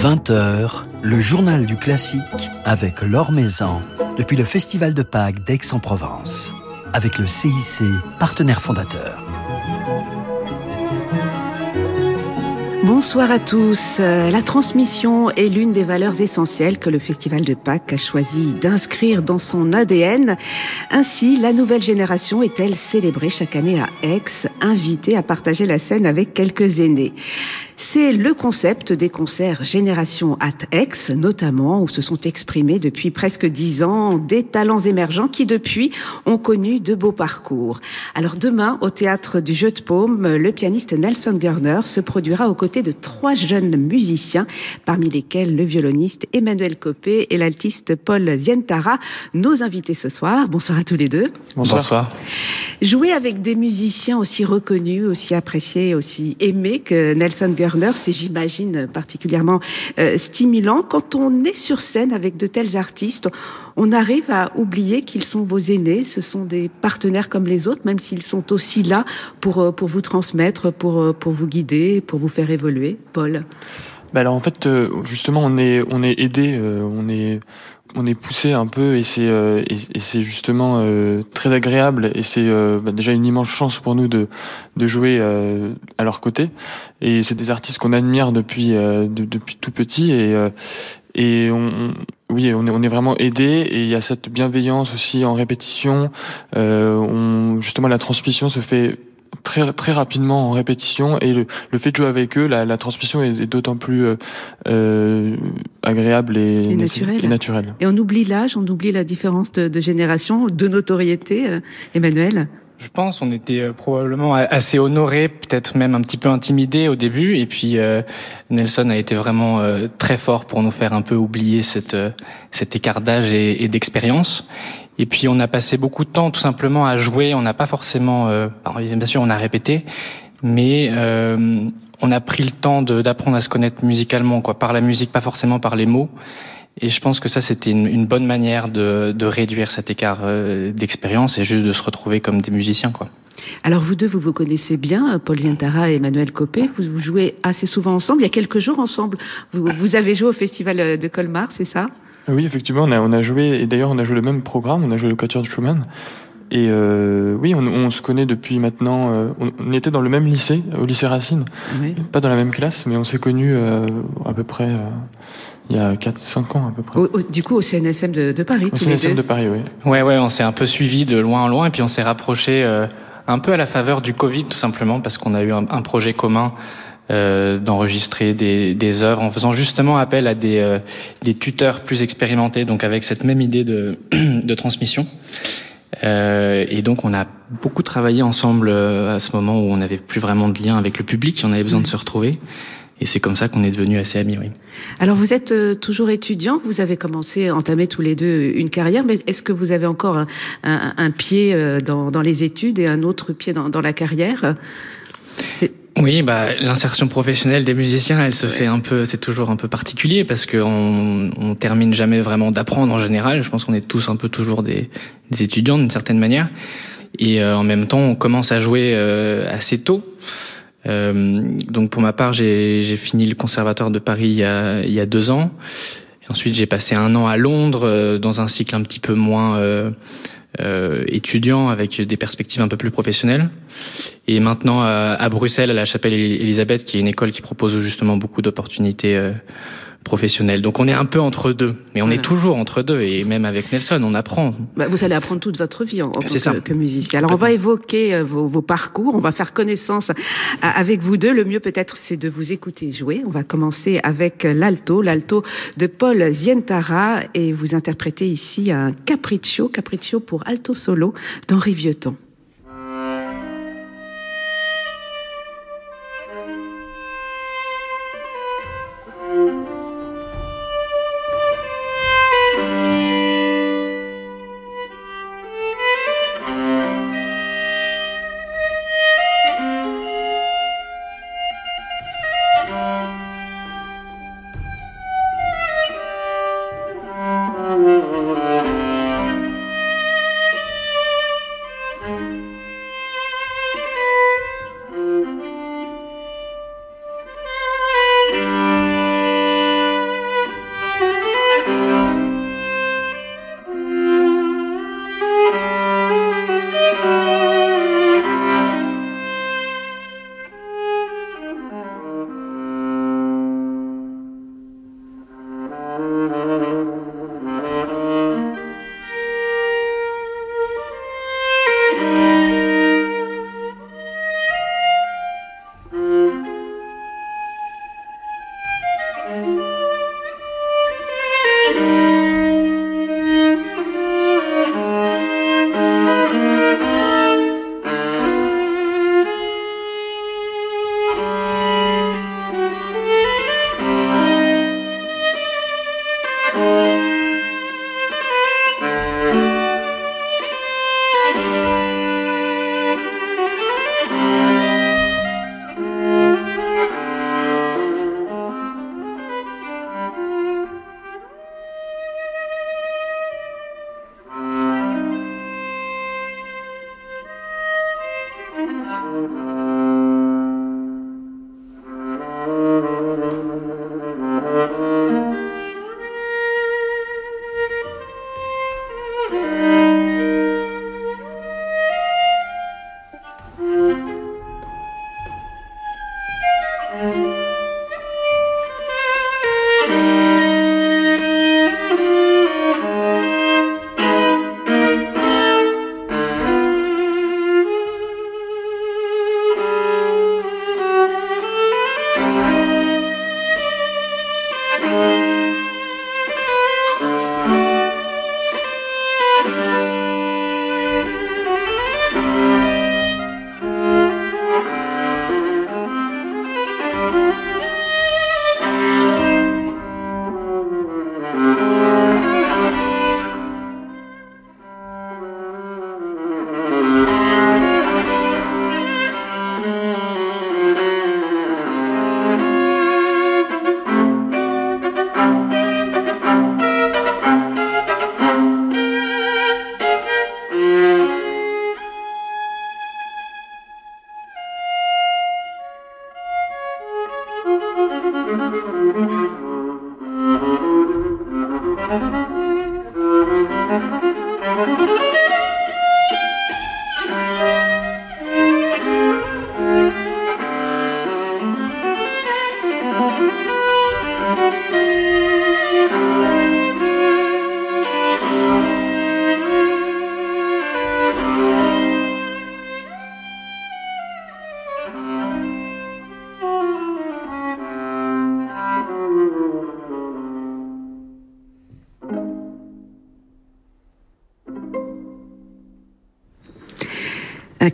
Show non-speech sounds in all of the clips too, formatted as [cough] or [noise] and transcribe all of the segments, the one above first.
20h, le journal du classique avec Laure Maison depuis le Festival de Pâques d'Aix-en-Provence avec le CIC, partenaire fondateur. Bonsoir à tous. La transmission est l'une des valeurs essentielles que le Festival de Pâques a choisi d'inscrire dans son ADN. Ainsi, la nouvelle génération est-elle célébrée chaque année à Aix, invitée à partager la scène avec quelques aînés. C'est le concept des concerts Génération at X, notamment, où se sont exprimés depuis presque dix ans des talents émergents qui, depuis, ont connu de beaux parcours. Alors demain, au théâtre du Jeu de Paume, le pianiste Nelson Gurner se produira aux côtés de trois jeunes musiciens, parmi lesquels le violoniste Emmanuel Copé et l'altiste Paul Zientara, nos invités ce soir. Bonsoir à tous les deux. Bonsoir. Jouer avec des musiciens aussi reconnus, aussi appréciés, aussi aimés que Nelson Gurner, c'est, j'imagine, particulièrement euh, stimulant. Quand on est sur scène avec de tels artistes, on arrive à oublier qu'ils sont vos aînés, ce sont des partenaires comme les autres, même s'ils sont aussi là pour, euh, vous transmettre, pour, euh, pour vous guider, pour vous faire évoluer. Paul bah alors en fait justement on est on est aidé on est on est poussé un peu et c'est euh, et, c'est justement euh, très agréable et c'est euh, bah, déjà une immense chance pour nous de de jouer à leur côté. Et c'est des artistes qu'on admire depuis depuis tout petit et et on, oui on est on est vraiment aidé et il y a cette bienveillance aussi en répétition. On justement la transmission se fait très très rapidement en répétition et le, le fait de jouer avec eux, la, la transmission est, d'autant plus euh, euh agréable et, et, naturelle. et, naturelle. Et on oublie l'âge, on oublie la différence de, de génération, de notoriété, euh, Emmanuel? Je pense on était euh, probablement assez honoré, peut-être même un petit peu intimidé au début, et puis euh, Nelson a été vraiment euh, très fort pour nous faire un peu oublier cette, cet écart d'âge et, et d'expérience. Et puis on a passé beaucoup de temps tout simplement à jouer. On n'a pas forcément, euh, bien sûr, on a répété, mais euh, on a pris le temps d'apprendre à se connaître musicalement, quoi, par la musique, pas forcément par les mots. Et je pense que ça, c'était une, bonne manière de, réduire cet écart euh, d'expérience et juste de se retrouver comme des musiciens, quoi. Alors vous deux, vous vous connaissez bien, Paul Zientara et Emmanuel Copé. Vous, jouez assez souvent ensemble. Il y a quelques jours ensemble. Vous avez joué au festival de Colmar, c'est ça? Oui, effectivement, on a, on a joué, et d'ailleurs on a joué le même programme, on a joué le Quatuor de Schumann. Et euh, oui, on, on, se connaît depuis maintenant. Euh, on, était dans le même lycée, au lycée Racine, oui. pas dans la même classe, mais on s'est connus euh, à peu près euh, il y a 4-5 ans à peu près. Au, au, du coup, au CNSM de, de Paris. Au CNSM de Paris, oui. Ouais, ouais, on s'est un peu suivi de loin en loin, et puis on s'est rapproché euh, un peu à la faveur du Covid, tout simplement, parce qu'on a eu un, un projet commun euh, d'enregistrer des, des œuvres en faisant justement appel à des, euh, des tuteurs plus expérimentés, donc avec cette même idée de, [clears throat] de transmission. Euh, et donc on a beaucoup travaillé ensemble à ce moment où on n'avait plus vraiment de lien avec le public, on avait besoin de se retrouver. Et c'est comme ça qu'on est devenus assez amis, oui. Alors vous êtes toujours étudiant, vous avez commencé, entamé tous les deux une carrière, mais est-ce que vous avez encore un, un, un pied dans, dans, les études et un autre pied dans, dans la carrière? Oui, bah, l'insertion professionnelle des musiciens, elle se ouais. fait un peu, c'est toujours un peu particulier parce qu'on on termine jamais vraiment d'apprendre en général. Je pense qu'on est tous un peu toujours des, des étudiants d'une certaine manière. Et euh, en même temps, on commence à jouer euh, assez tôt. Euh, donc pour ma part, j'ai fini le conservatoire de Paris il y a, il y a deux ans. Et ensuite, j'ai passé un an à Londres euh, dans un cycle un petit peu moins euh, euh, étudiant avec des perspectives un peu plus professionnelles. Et maintenant à, à Bruxelles, à la Chapelle Elisabeth, qui est une école qui propose justement beaucoup d'opportunités euh, professionnel. Donc on est un peu entre deux, mais on voilà. est toujours entre deux. Et même avec Nelson, on apprend. Bah, vous allez apprendre toute votre vie en, en tant que, que, musicien. Alors on va évoquer euh, vos, vos, parcours, on va faire connaissance avec vous deux. Le mieux peut-être c'est de vous écouter jouer. On va commencer avec l'alto, l'alto de Paul Zientara, et vous interprétez ici un capriccio, capriccio pour alto solo d'Henri Vieuxtemps.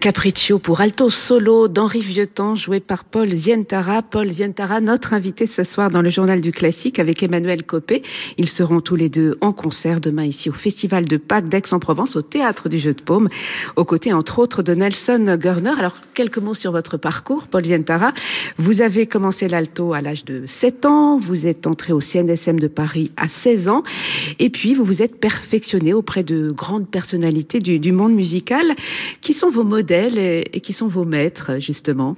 Capriccio pour alto solo d'Henri Vieuxtemps, joué par Paul Zientara. Paul Zientara, notre invité ce soir dans le journal du classique avec Emmanuel Copé. Ils seront tous les deux en concert demain ici au Festival de Pâques d'Aix-en-Provence, au Théâtre du Jeu de Paume, aux côtés entre autres de Nelson Gurner. Alors, quelques mots sur votre parcours, Paul Zientara. Vous avez commencé l'alto à l'âge de 7 ans, vous êtes entré au CNSM de Paris à 16 ans, et puis vous vous êtes perfectionné auprès de grandes personnalités du, du monde musical. Qui sont vos modèles et, qui sont vos maîtres, justement?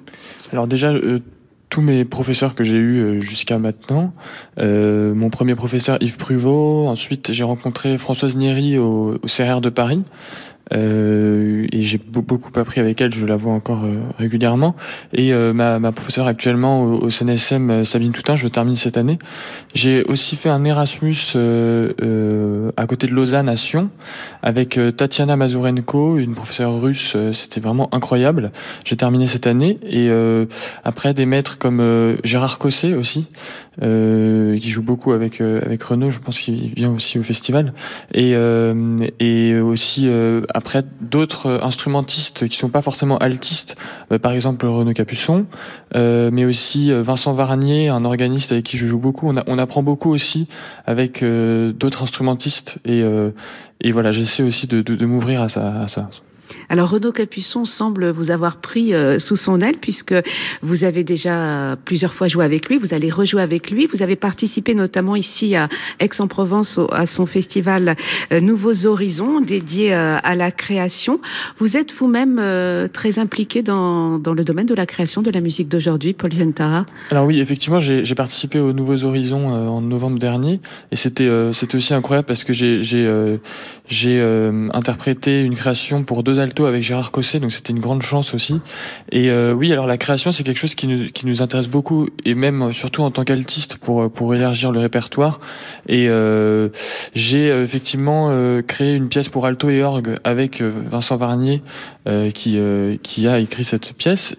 Alors déjà, euh, tous mes professeurs que j'ai eus euh, jusqu'à maintenant, euh, mon premier professeur Yves Pruvot, ensuite j'ai rencontré Françoise Nieri au, au CRR de Paris, et j'ai beaucoup appris avec elle, je la vois encore euh, régulièrement. Et euh, ma, ma, professeure actuellement au, au CNSM, Sabine Toutin, je termine cette année. J'ai aussi fait un Erasmus à côté de Lausanne à Sion avec Tatiana Mazurenko, une professeure russe. C'était vraiment incroyable. J'ai terminé cette année et après des maîtres comme Gérard Cosset aussi, qui joue beaucoup avec avec Renaud. Je pense qu'il vient aussi au festival et et aussi après, d'autres instrumentistes qui sont pas forcément altistes, euh, par exemple Renaud Capuçon, euh, mais aussi euh, Vincent Varnier, un organiste avec qui je joue beaucoup. On, a, on apprend beaucoup aussi avec d'autres instrumentistes et, et voilà, j'essaie aussi de, de, de m'ouvrir à ça. À ça. Alors Renaud Capuçon semble vous avoir pris euh, sous son aile puisque vous avez déjà plusieurs fois joué avec lui, vous allez rejouer avec lui, vous avez participé notamment ici à Aix-en-Provence à son festival euh, Nouveaux Horizons dédié euh, à la création. Vous êtes vous-même très impliqué dans, dans le domaine de la création de la musique d'aujourd'hui, Paul Zentara Alors oui, effectivement, j'ai participé aux Nouveaux Horizons en novembre dernier. Et c'était c'était aussi incroyable parce que j'ai j'ai interprété une création pour deux avec Gérard Cosset, donc c'était une grande chance aussi. Et euh, oui, alors la création, c'est quelque chose qui nous, qui nous intéresse beaucoup, et même euh, surtout en tant qu'altiste pour euh, pour élargir le répertoire. Et j'ai effectivement créé une pièce pour alto et orgue avec Vincent Varnier, qui qui a écrit cette pièce.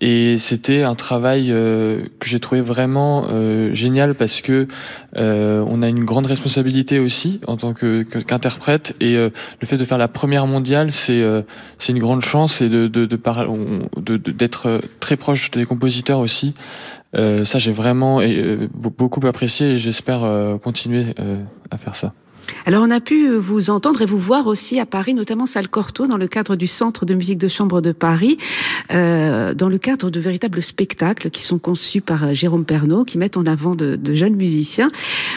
Et c'était un travail euh, que j'ai trouvé vraiment euh, génial parce que euh, on a une grande responsabilité aussi en tant que qu'interprète et le fait de faire la première mondiale c'est c'est une grande chance et de de de d'être très proche des compositeurs aussi. ça j'ai vraiment beaucoup apprécié et j'espère continuer à faire ça. Alors on a pu vous entendre et vous voir aussi à Paris, notamment salle Cortot, dans le cadre du Centre de musique de chambre de Paris, euh, dans le cadre de véritables spectacles qui sont conçus par euh, Jérôme Pernaud, qui mettent en avant de, de jeunes musiciens.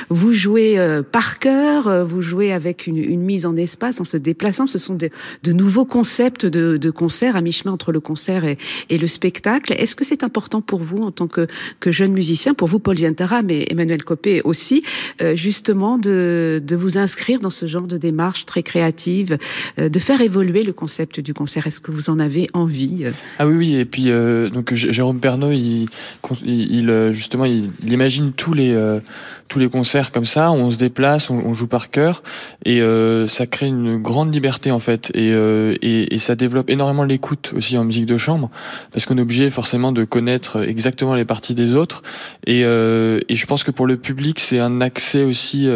Vous jouez euh, par cœur, euh, vous jouez avec une, une, mise en espace en se déplaçant. Ce sont de, de nouveaux concepts de, de concert à mi-chemin entre le concert et, et le spectacle. Est-ce que c'est important pour vous en tant que, que jeune musicien, pour vous Paul Giantara, mais Emmanuel Copé aussi, euh, justement de, de vous inscrire dans ce genre de démarche très créative, euh, de faire évoluer le concept du concert. Est-ce que vous en avez envie euh Ah oui, oui. Et puis euh, donc Jérôme Pernaud, il, justement, il, imagine tous les tous les concerts comme ça, on se déplace, on, joue par cœur, et ça crée une grande liberté en fait, et, et, et, ça développe énormément l'écoute aussi en musique de chambre, parce qu'on est obligé forcément de connaître exactement les parties des autres, et, et je pense que pour le public c'est un accès aussi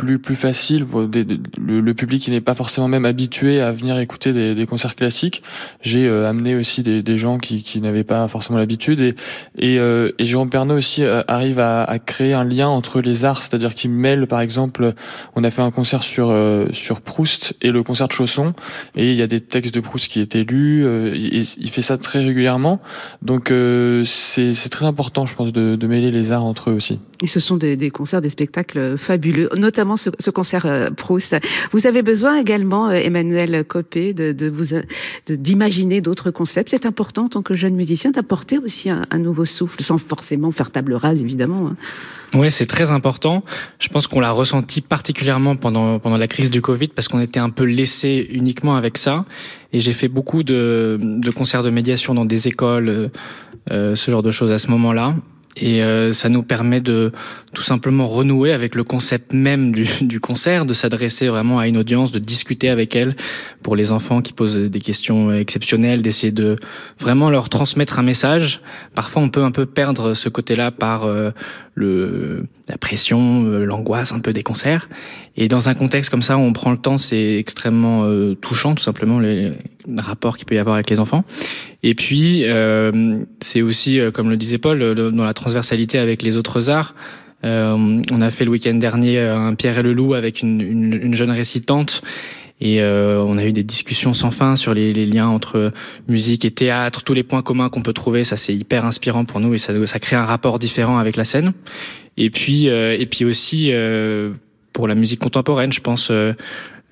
plus plus facile pour des, le, le, public qui n'est pas forcément même habitué à venir écouter des, des concerts classiques. J'ai euh, amené aussi des, des, gens qui, qui n'avaient pas forcément l'habitude et et, euh, et Jérôme Pernaud aussi euh, arrive à, à, créer un lien entre les arts, c'est-à-dire qu'il mêle par exemple, on a fait un concert sur sur Proust et le concert de Chausson et il y a des textes de Proust qui étaient lus. il, il fait ça très régulièrement, donc c'est c'est très important, je pense, de, de mêler les arts entre eux aussi. Et ce sont des, des concerts, des spectacles fabuleux, notamment ce, ce concert euh, Proust. Vous avez besoin également, euh, Emmanuel Copé, de, de d'imaginer d'autres concepts. C'est important en tant que jeune musicien d'apporter aussi un, nouveau souffle, sans forcément faire table rase, évidemment. Hein. Ouais, c'est très important. Je pense qu'on l'a ressenti particulièrement pendant pendant la crise du Covid parce qu'on était un peu laissé uniquement avec ça. Et j'ai fait beaucoup de, concerts de médiation dans des écoles, euh, ce genre de choses à ce moment-là et euh, ça nous permet de tout simplement renouer avec le concept même du, [laughs] du concert, de s'adresser vraiment à une audience, de discuter avec elle pour les enfants qui posent des questions exceptionnelles, d'essayer de vraiment leur transmettre un message. Parfois, on peut un peu perdre ce côté-là par euh, le, la pression, euh, l'angoisse un peu des concerts. Et dans un contexte comme ça où on prend le temps, c'est extrêmement euh, touchant, tout simplement, les rapports qu'il peut y avoir avec les enfants. Et puis, euh, c'est aussi, comme le disait Paul, dans la transversalité avec les autres arts. Euh, on a fait le week-end dernier un Pierre et le Loup avec une, une, une jeune récitante et euh, on a eu des discussions sans fin sur les, liens entre musique et théâtre, tous les points communs qu'on peut trouver. Ça, c'est hyper inspirant pour nous et ça, crée un rapport différent avec la scène. Et puis, euh, et puis aussi euh, pour la musique contemporaine, je pense.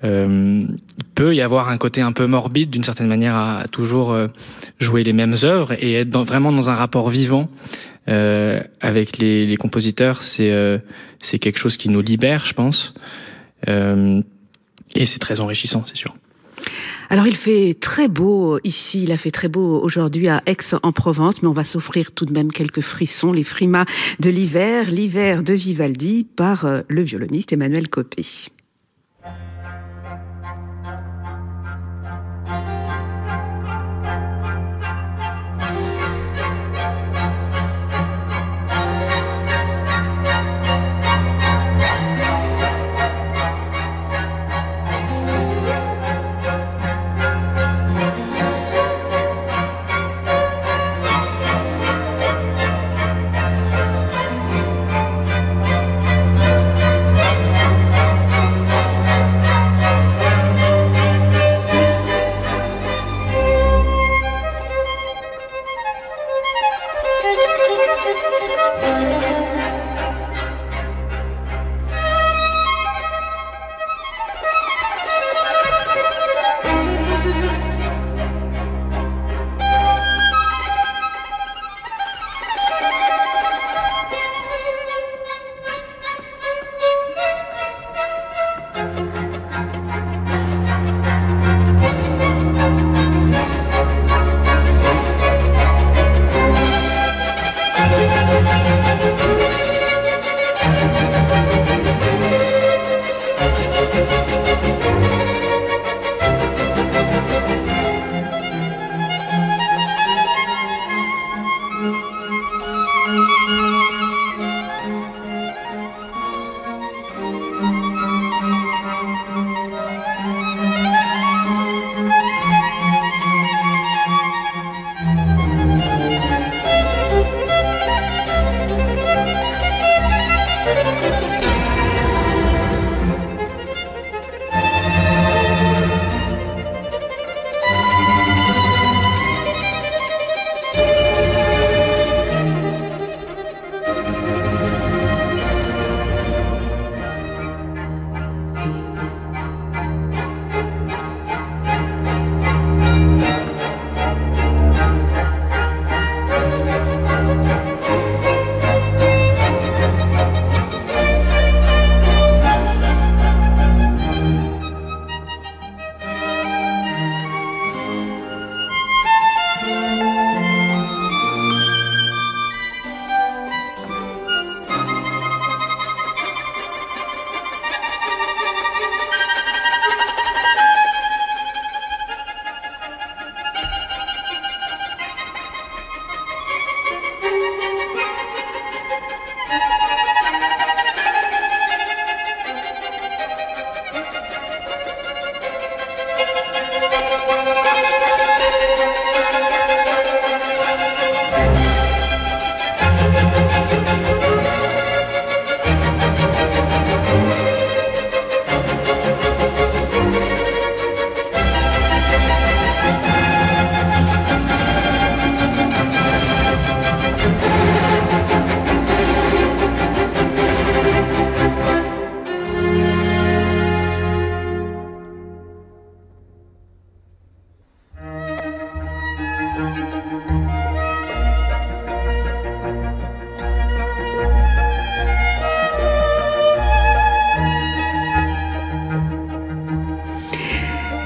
Euh, il peut y avoir un côté un peu morbide d'une certaine manière à, toujours euh, jouer les mêmes œuvres et être vraiment dans un rapport vivant euh, avec les, compositeurs. C'est c'est quelque chose qui nous libère, je pense. Et c'est très enrichissant, c'est sûr. Alors il fait très beau ici, il a fait très beau aujourd'hui à Aix-en-Provence, mais on va s'offrir tout de même quelques frissons, les frimas de l'hiver, l'hiver de Vivaldi par le violoniste Emmanuel Copé.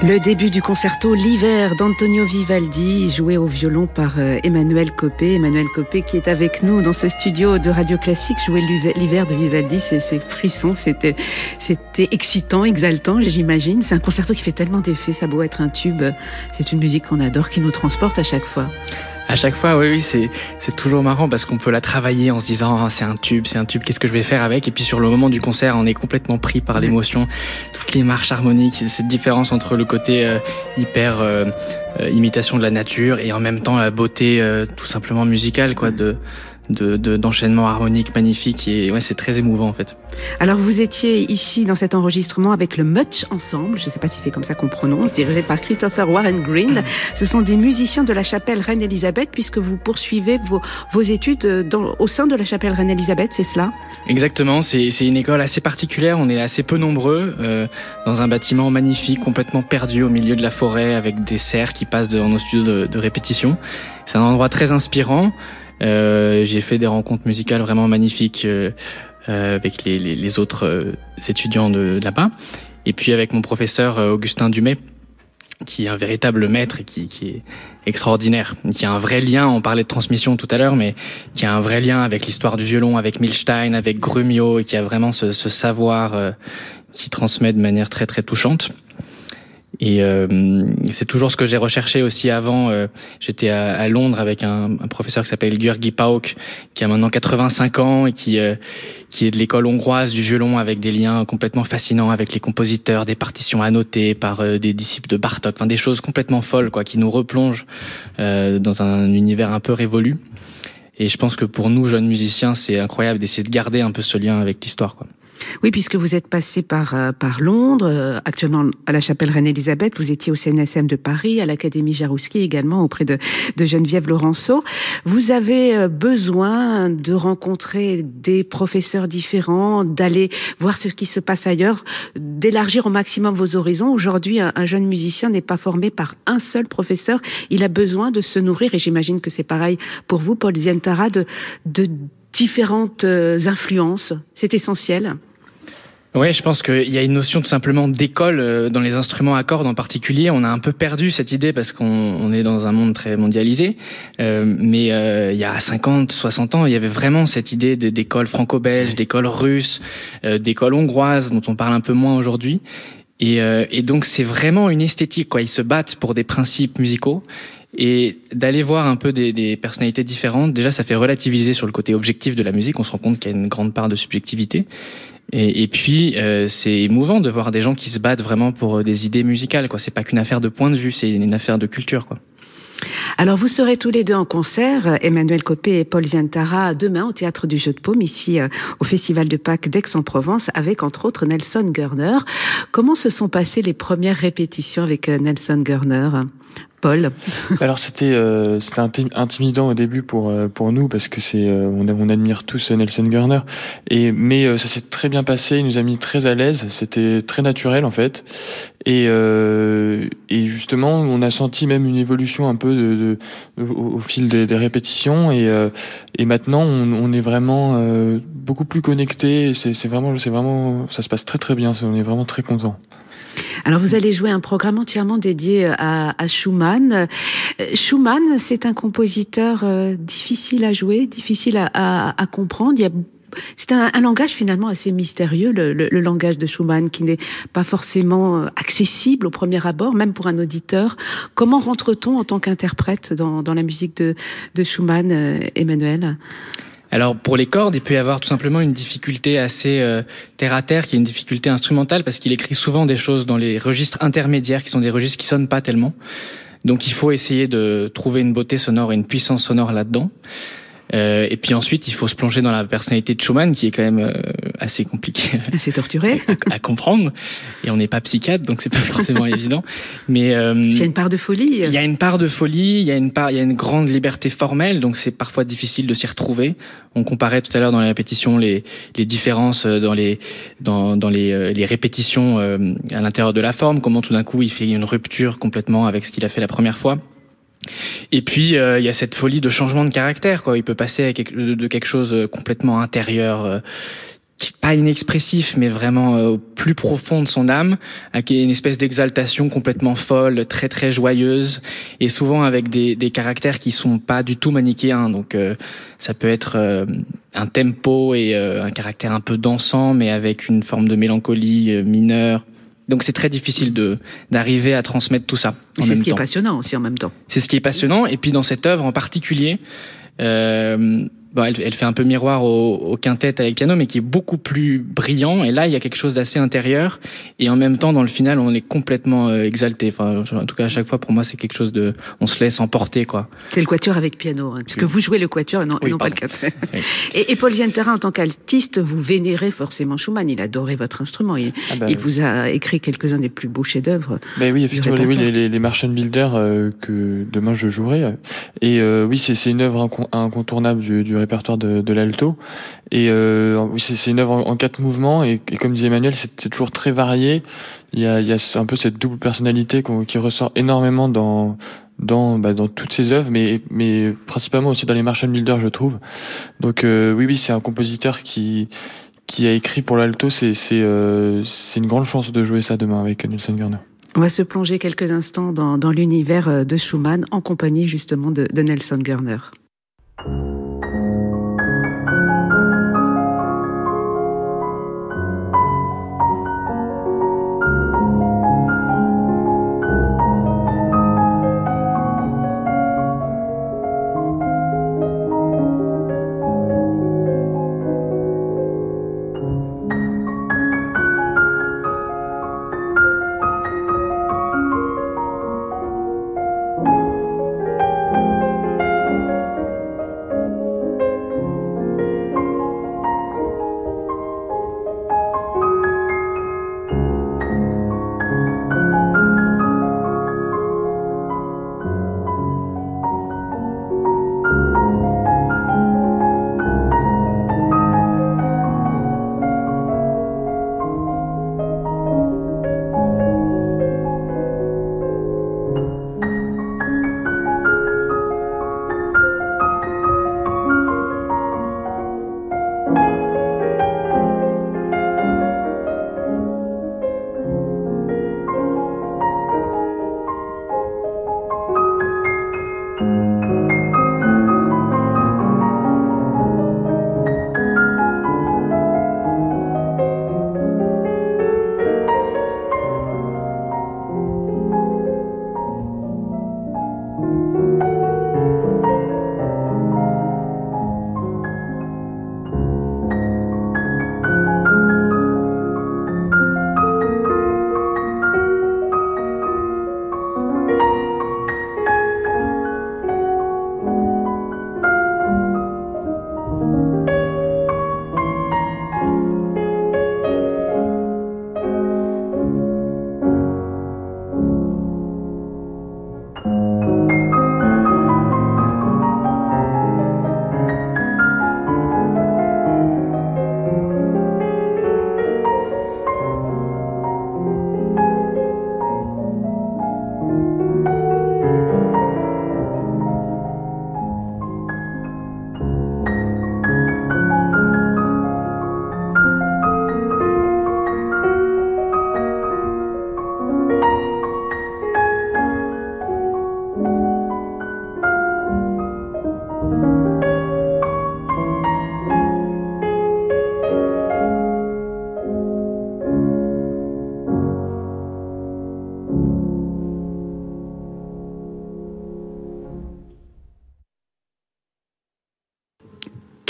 Le début du concerto L'hiver d'Antonio Vivaldi, joué au violon par euh, Emmanuel Copé. Emmanuel Copé qui est avec nous dans ce studio de Radio Classique, jouer l'hiver de Vivaldi, c'est frissons, c'était excitant, exaltant, j'imagine. C'est un concerto qui fait tellement d'effets, ça beau être un tube. C'est une musique qu'on adore, qui nous transporte à chaque fois. À chaque fois, oui, oui, c'est, c'est toujours marrant parce qu'on peut la travailler en se disant ah, c'est un tube, c'est un tube, qu'est-ce que je vais faire avec? Et puis sur le moment du concert, on est complètement pris par l'émotion, toutes les marches harmoniques, cette différence entre le côté euh, hyper euh, euh, imitation de la nature et en même temps la beauté tout simplement musicale, quoi, de d'enchaînement de, harmonique magnifique et ouais c'est très émouvant en fait. Alors vous étiez ici dans cet enregistrement avec le Much Ensemble, je ne sais pas si c'est comme ça qu'on prononce, dirigé par Christopher Warren Green. Ce sont des musiciens de la chapelle Reine-Élisabeth puisque vous poursuivez vos, vos études dans, au sein de la chapelle Reine-Élisabeth, c'est cela? Exactement, c'est une école assez particulière, on est assez peu nombreux euh, dans un bâtiment magnifique, complètement perdu au milieu de la forêt avec des cerfs qui passent dans nos studios de, de répétition. C'est un endroit très inspirant. Euh, j'ai fait des rencontres musicales vraiment magnifiques euh, euh, avec les, les, les autres étudiants de, là-bas. Et puis avec mon professeur Augustin Dumay, qui est un véritable maître et qui, qui, est extraordinaire, qui a un vrai lien, on parlait de transmission tout à l'heure, mais qui a un vrai lien avec l'histoire du violon, avec Milstein, avec Grumio, et qui a vraiment ce, ce savoir euh, qui transmet de manière très très touchante. Et euh, c'est toujours ce que j'ai recherché aussi avant. Euh, J'étais à, à, Londres avec un, un professeur qui s'appelle György Pauk, qui a maintenant 85 ans et qui euh, qui est de l'école hongroise du violon avec des liens complètement fascinants avec les compositeurs, des partitions annotées par euh, des disciples de Bartok, enfin des choses complètement folles quoi, qui nous replongent euh, dans un univers un peu révolu. Et je pense que pour nous jeunes musiciens, c'est incroyable d'essayer de garder un peu ce lien avec l'histoire. Quoi. Oui, puisque vous êtes passé par, euh, par Londres, euh, actuellement à la chapelle Reine-Élisabeth, vous étiez au CNSM de Paris, à l'Académie Jarouski également, auprès de, de Geneviève Laurenceau. Vous avez euh, besoin de rencontrer des professeurs différents, d'aller voir ce qui se passe ailleurs, d'élargir au maximum vos horizons. Aujourd'hui, un, un jeune musicien n'est pas formé par un seul professeur. Il a besoin de se nourrir, et j'imagine que c'est pareil pour vous, Paul Zientara, de, de différentes influences. C'est essentiel. Oui, je pense qu'il y a une notion tout simplement d'école euh, dans les instruments à cordes en particulier. On a un peu perdu cette idée parce qu'on est dans un monde très mondialisé. Euh, mais euh, il y a 50, 60 ans, il y avait vraiment cette idée d'école franco-belge, d'école russe, d'école hongroise, dont on parle un peu moins aujourd'hui. Et, et donc c'est vraiment une esthétique. Quoi. Ils se battent pour des principes musicaux et d'aller voir un peu des, des, personnalités différentes, déjà ça fait relativiser sur le côté objectif de la musique, on se rend compte qu'il y a une grande part de subjectivité. Et, et puis euh, c'est émouvant de voir des gens qui se battent vraiment pour euh, des idées musicales. Quoi, c'est pas qu'une affaire de point de vue, c'est une affaire de culture. Quoi. Alors vous serez tous les deux en concert, Emmanuel Copé et Paul Ziantara, demain au Théâtre du Jeu de Paume, ici euh, au Festival de Pâques d'Aix-en-Provence, avec entre autres Nelson Gurner. Comment se sont passées les premières répétitions avec Nelson Gurner Paul. Alors c'était euh, c'était intimidant au début pour euh, pour nous parce que c'est euh, on, admire tous Nelson Gurner et mais ça s'est très bien passé, il nous a mis très à l'aise, c'était très naturel en fait. Et et justement on a senti même une évolution un peu de, de au, fil des, répétitions. Et et maintenant on, est vraiment beaucoup plus connecté, c'est vraiment c'est vraiment ça se passe très très bien, on est vraiment très content. Alors vous allez jouer un programme entièrement dédié à, à Schumann. Schumann, c'est un compositeur euh, difficile à jouer, difficile à, comprendre. Il a c'est un, langage finalement assez mystérieux, le, le, le langgage de Schumann, qui n'est pas forcément euh, accessible au premier abord, même pour un auditeur. Comment rentre-t-on en tant qu'interprète dans, dans, la musique de, de Schumann, euh, Emmanuel? Alors pour les cordes, il peut y avoir tout simplement une difficulté assez euh, terre à terre, qui est une difficulté instrumentale, parce qu'il écrit souvent des choses dans les registres intermédiaires, qui sont des registres qui sonnent pas tellement. Donc il faut essayer de trouver une beauté sonore et une puissance sonore là-dedans. Euh, et puis ensuite, il faut se plonger dans la personnalité de Schumann, qui est quand même euh, assez compliqué, [laughs] assez torturé à, à, comprendre. Et on n'est pas psychiatre, donc c'est pas forcément [laughs] évident. Mais euh, il y a une part de folie. Il y a une part de folie. Il y a une part, il y a une grande liberté formelle, donc c'est parfois difficile de s'y retrouver. On comparait tout à l'heure dans les répétitions les, les différences dans les dans, dans les, euh, les répétitions euh, à l'intérieur de la forme. Comment tout d'un coup il fait une rupture complètement avec ce qu'il a fait la première fois. Et puis euh, il y a cette folie de changement de caractère. Quoi. Il peut passer de quelque chose complètement intérieur, euh, pas inexpressif, mais vraiment au plus profond de son âme, avec une espèce d'exaltation complètement folle, très très joyeuse, et souvent avec des, des caractères qui sont pas du tout manichéens. Donc ça peut être un tempo et un caractère un peu dansant, mais avec une forme de mélancolie mineure. Donc c'est très difficile de d'arriver à transmettre tout ça. C'est ce qui est passionnant aussi en même temps. C'est ce qui est passionnant. Et puis dans cette œuvre en particulier, euh, Bon, elle, elle, fait un peu miroir au, au, quintet avec piano, mais qui est beaucoup plus brillant. Et là, il y a quelque chose d'assez intérieur. Et en même temps, dans le final, on est complètement euh, exalté. Enfin, en tout cas, à chaque fois, pour moi, c'est quelque chose de, on se laisse emporter, quoi. C'est le quatuor avec piano, hein, puisque vous jouez le quatuor et non, non pas le quintet. [laughs] et, et, Paul Zientara, en tant qu'altiste, vous vénérez forcément Schumann. Il adorait votre instrument. Il, ah bah, il vous a écrit quelques-uns des plus beaux chefs-d'œuvre. Ben oui, effectivement, les, les, les Martian Builder euh, que demain je jouerai. Et euh, oui, c'est une œuvre incontournable du, du répertoire de, l'alto. Et euh, c'est une œuvre en, quatre mouvements et, comme disait Emmanuel, c'est toujours très varié. Il y a, un peu cette double personnalité qui ressort énormément dans bah, toutes ses œuvres, mais principalement aussi dans les Marshall Builders, je trouve. Donc euh, oui, oui, c'est un compositeur qui a écrit pour l'alto. Euh, c'est une grande chance de jouer ça demain avec Nelson Garner. On va se plonger quelques instants dans, l'univers de Schumann en compagnie justement de, de Nelson Garner.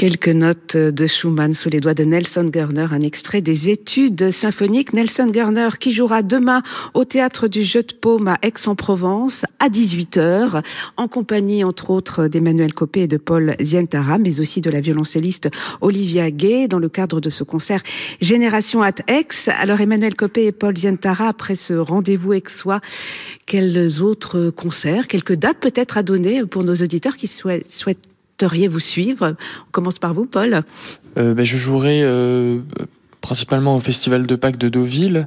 Quelques notes de Schumann sous les doigts de Nelson Gerner, un extrait des études symphoniques. Nelson Gerner qui jouera demain au théâtre du Jeu de Paume à Aix-en-Provence à 18h, en compagnie entre autres d'Emmanuel Copé et de Paul Zientara, mais aussi de la violoncelliste Olivia Gay dans le cadre de ce concert Génération at Aix. Alors Emmanuel Copé et Paul Zientara, après ce rendez-vous aixois, quels autres concerts, quelques dates peut-être à donner pour nos auditeurs qui souhaitent vous suivre? On commence par vous, Paul. Euh, ben, je jouerai euh, principalement au Festival de Pâques de Deauville.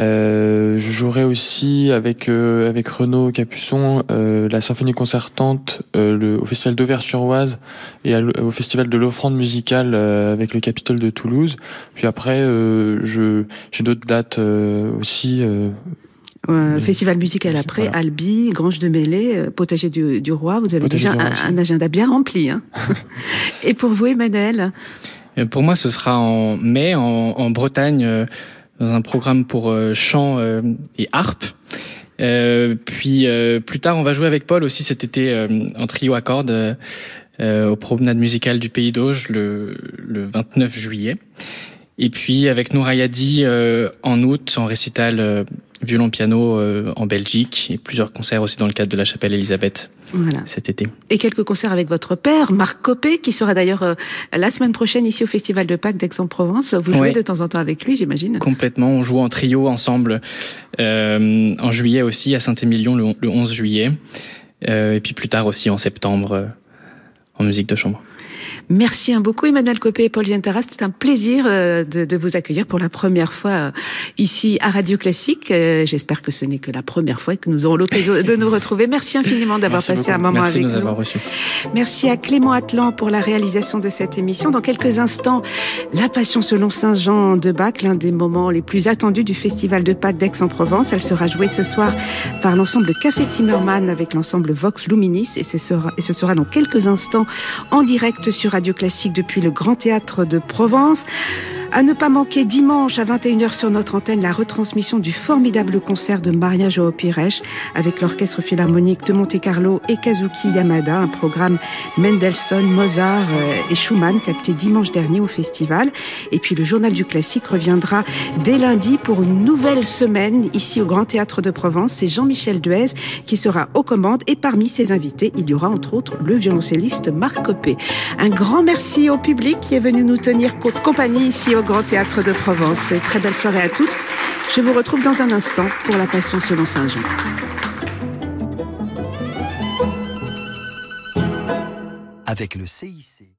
Euh, je jouerai aussi avec avec Renaud Capuçon la symphonie concertante au Festival d'Auvers-sur-Oise et au Festival de l'offrande musicale avec le Capitole de Toulouse. Puis après, je j'ai d'autres dates aussi. Festival musical après, Albi, Grange de Mêlée, Potager du, du, Roi. Vous avez déjà un, agenda bien rempli. Hein [laughs] et pour vous, Emmanuel? Euh, pour moi, ce sera en mai en, Bretagne euh, dans un programme pour euh, chant et harpe. puis plus tard, on va jouer avec Paul aussi cet été en trio à cordes au promenade musicale du Pays d'Auge le, le 29 juillet. Et puis avec Nourayadi en août en récital violon-piano euh, en Belgique et plusieurs concerts aussi dans le cadre de la chapelle Elisabeth voilà. cet été. Et quelques concerts avec votre père, Marc Copé, qui sera d'ailleurs euh, la semaine prochaine ici au Festival de Pâques d'Aix-en-Provence. Vous jouez de temps en temps avec lui, j'imagine Complètement, on joue en trio ensemble euh, en juillet aussi à Saint-Émilion le, le, 11 juillet. Et puis plus tard aussi en septembre en musique de chambre. Merci beaucoup Emmanuel Copé et Paul Zientara. C'était un plaisir euh, de, de, vous accueillir pour la première fois euh, ici à Radio Classique. Euh, j'espère que ce n'est que la première fois et que nous aurons l'occasion de nous retrouver. Merci infiniment d'avoir passé un moment Merci avec de nous. Avoir reçus. Merci à Clément Atlan pour la réalisation de cette émission. Dans quelques instants, La Passion selon Saint Jean de Bach, l'un des moments les plus attendus du Festival de Pâques d'Aix-en-Provence. Elle sera jouée ce soir par l'ensemble Café Zimmermann avec l'ensemble Vox Luminis et ce, sera, et ce sera dans quelques instants en direct sur Radio Classique depuis le Grand Théâtre de Provence. À ne pas manquer dimanche à 21h sur notre antenne la retransmission du formidable concert de Maria Joao Pires avec l'Orchestre Philharmonique de Monte-Carlo et Kazuki Yamada, un programme Mendelssohn, Mozart euh, et Schumann capté dimanche dernier au festival. Et puis le Journal du Classique reviendra dès lundi pour une nouvelle semaine ici au Grand Théâtre de Provence. C'est Jean-Michel Duez qui sera aux commandes et parmi ses invités, il y aura entre autres le violoncelliste Marc Copé. Un grand merci au public qui est venu nous tenir compagnie ici Grand Théâtre de Provence. Et très belle soirée à tous. Je vous retrouve dans un instant pour la Passion selon Saint Jean. Avec le CIC.